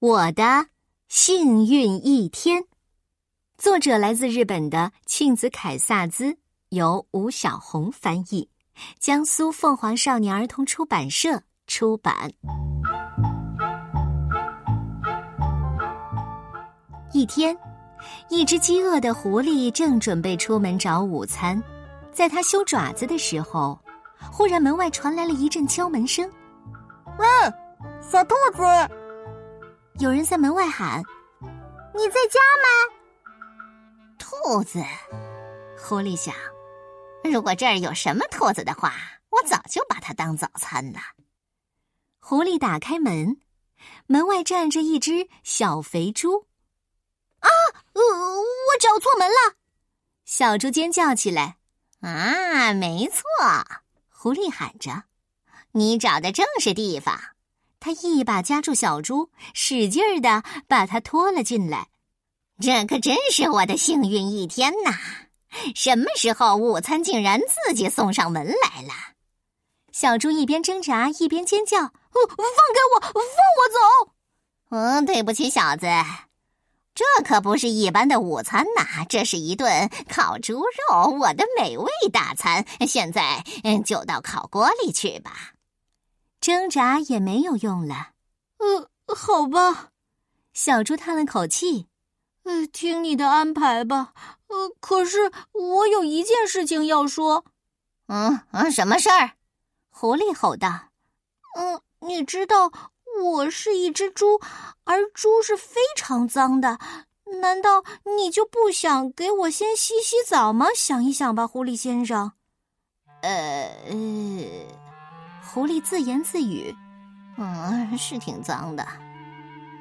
我的幸运一天，作者来自日本的庆子凯萨兹，由吴小红翻译，江苏凤凰少年儿童出版社出版。一天，一只饥饿的狐狸正准备出门找午餐，在它修爪子的时候，忽然门外传来了一阵敲门声。喂，小兔子！有人在门外喊：“你在家吗？”兔子，狐狸想：“如果这儿有什么兔子的话，我早就把它当早餐了。”狐狸打开门，门外站着一只小肥猪。啊！呃，我找错门了！小猪尖叫起来。啊，没错！狐狸喊着：“你找的正是地方。”他一把夹住小猪，使劲儿的把它拖了进来。这可真是我的幸运一天呐！什么时候午餐竟然自己送上门来了？小猪一边挣扎一边尖叫：“哦放开我，放我走！”嗯，对不起，小子，这可不是一般的午餐呐，这是一顿烤猪肉，我的美味大餐。现在，嗯，就到烤锅里去吧。挣扎也没有用了，呃，好吧，小猪叹了口气，呃，听你的安排吧。呃，可是我有一件事情要说。嗯嗯，什么事儿？狐狸吼道。嗯，你知道我是一只猪，而猪是非常脏的，难道你就不想给我先洗洗澡吗？想一想吧，狐狸先生。呃。狐狸自言自语：“嗯，是挺脏的。”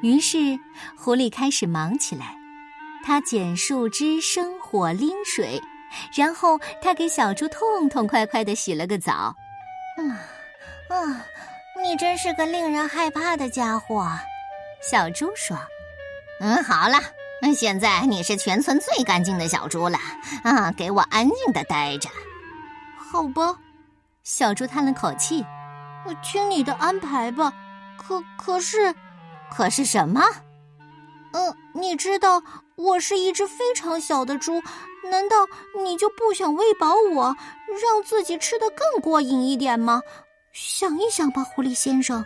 于是狐狸开始忙起来。他捡树枝、生火、拎水，然后他给小猪痛痛快快的洗了个澡。嗯，啊，你真是个令人害怕的家伙，小猪说：“嗯，好了，现在你是全村最干净的小猪了。啊，给我安静的待着。”好吧，小猪叹了口气。我听你的安排吧，可可是，可是什么？嗯，你知道我是一只非常小的猪，难道你就不想喂饱我，让自己吃得更过瘾一点吗？想一想吧，狐狸先生。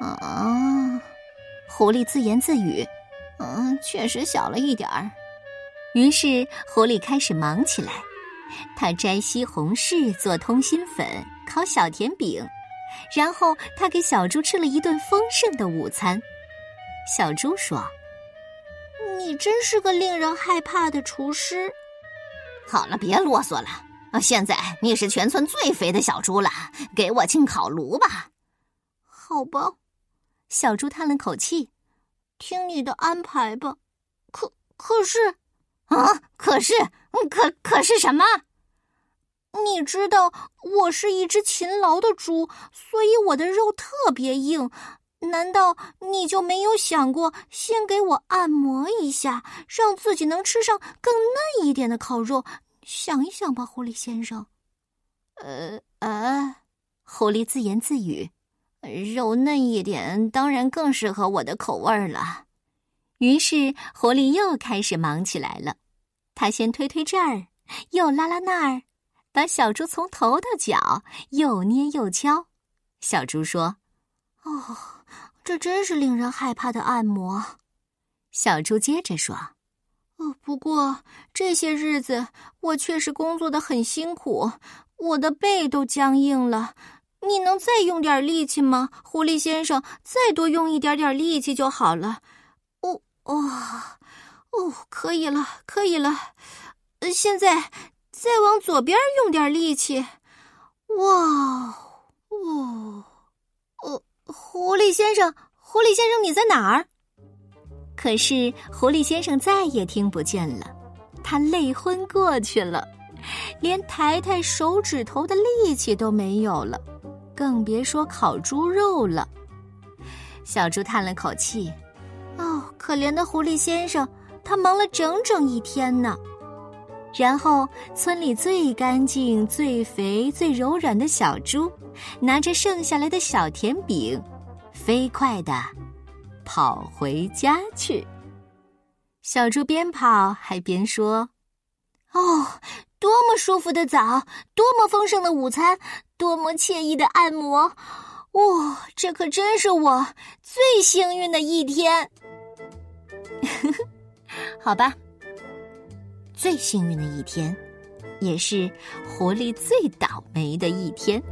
啊，狐狸自言自语：“嗯，确实小了一点儿。”于是狐狸开始忙起来，他摘西红柿做通心粉，烤小甜饼。然后他给小猪吃了一顿丰盛的午餐。小猪说：“你真是个令人害怕的厨师。”好了，别啰嗦了。啊，现在你是全村最肥的小猪了，给我进烤炉吧。好吧，小猪叹了口气：“听你的安排吧。”可可是，啊，可是，可可是什么？你知道我是一只勤劳的猪，所以我的肉特别硬。难道你就没有想过先给我按摩一下，让自己能吃上更嫩一点的烤肉？想一想吧，狐狸先生。呃呃，狐狸自言自语：“肉嫩一点，当然更适合我的口味了。”于是狐狸又开始忙起来了。他先推推这儿，又拉拉那儿。把小猪从头到脚又捏又敲，小猪说：“哦，这真是令人害怕的按摩。”小猪接着说：“哦，不过这些日子我确实工作的很辛苦，我的背都僵硬了。你能再用点力气吗，狐狸先生？再多用一点点力气就好了。哦哦哦，可以了，可以了。现在。”再往左边用点力气，哇哦哦！狐狸先生，狐狸先生，你在哪儿？可是狐狸先生再也听不见了，他累昏过去了，连抬抬手指头的力气都没有了，更别说烤猪肉了。小猪叹了口气：“哦，可怜的狐狸先生，他忙了整整一天呢。”然后，村里最干净、最肥、最柔软的小猪，拿着剩下来的小甜饼，飞快的跑回家去。小猪边跑还边说：“哦，多么舒服的早，多么丰盛的午餐，多么惬意的按摩！哇，这可真是我最幸运的一天。”呵呵好吧，最幸运的一天，也是活力最倒霉的一天。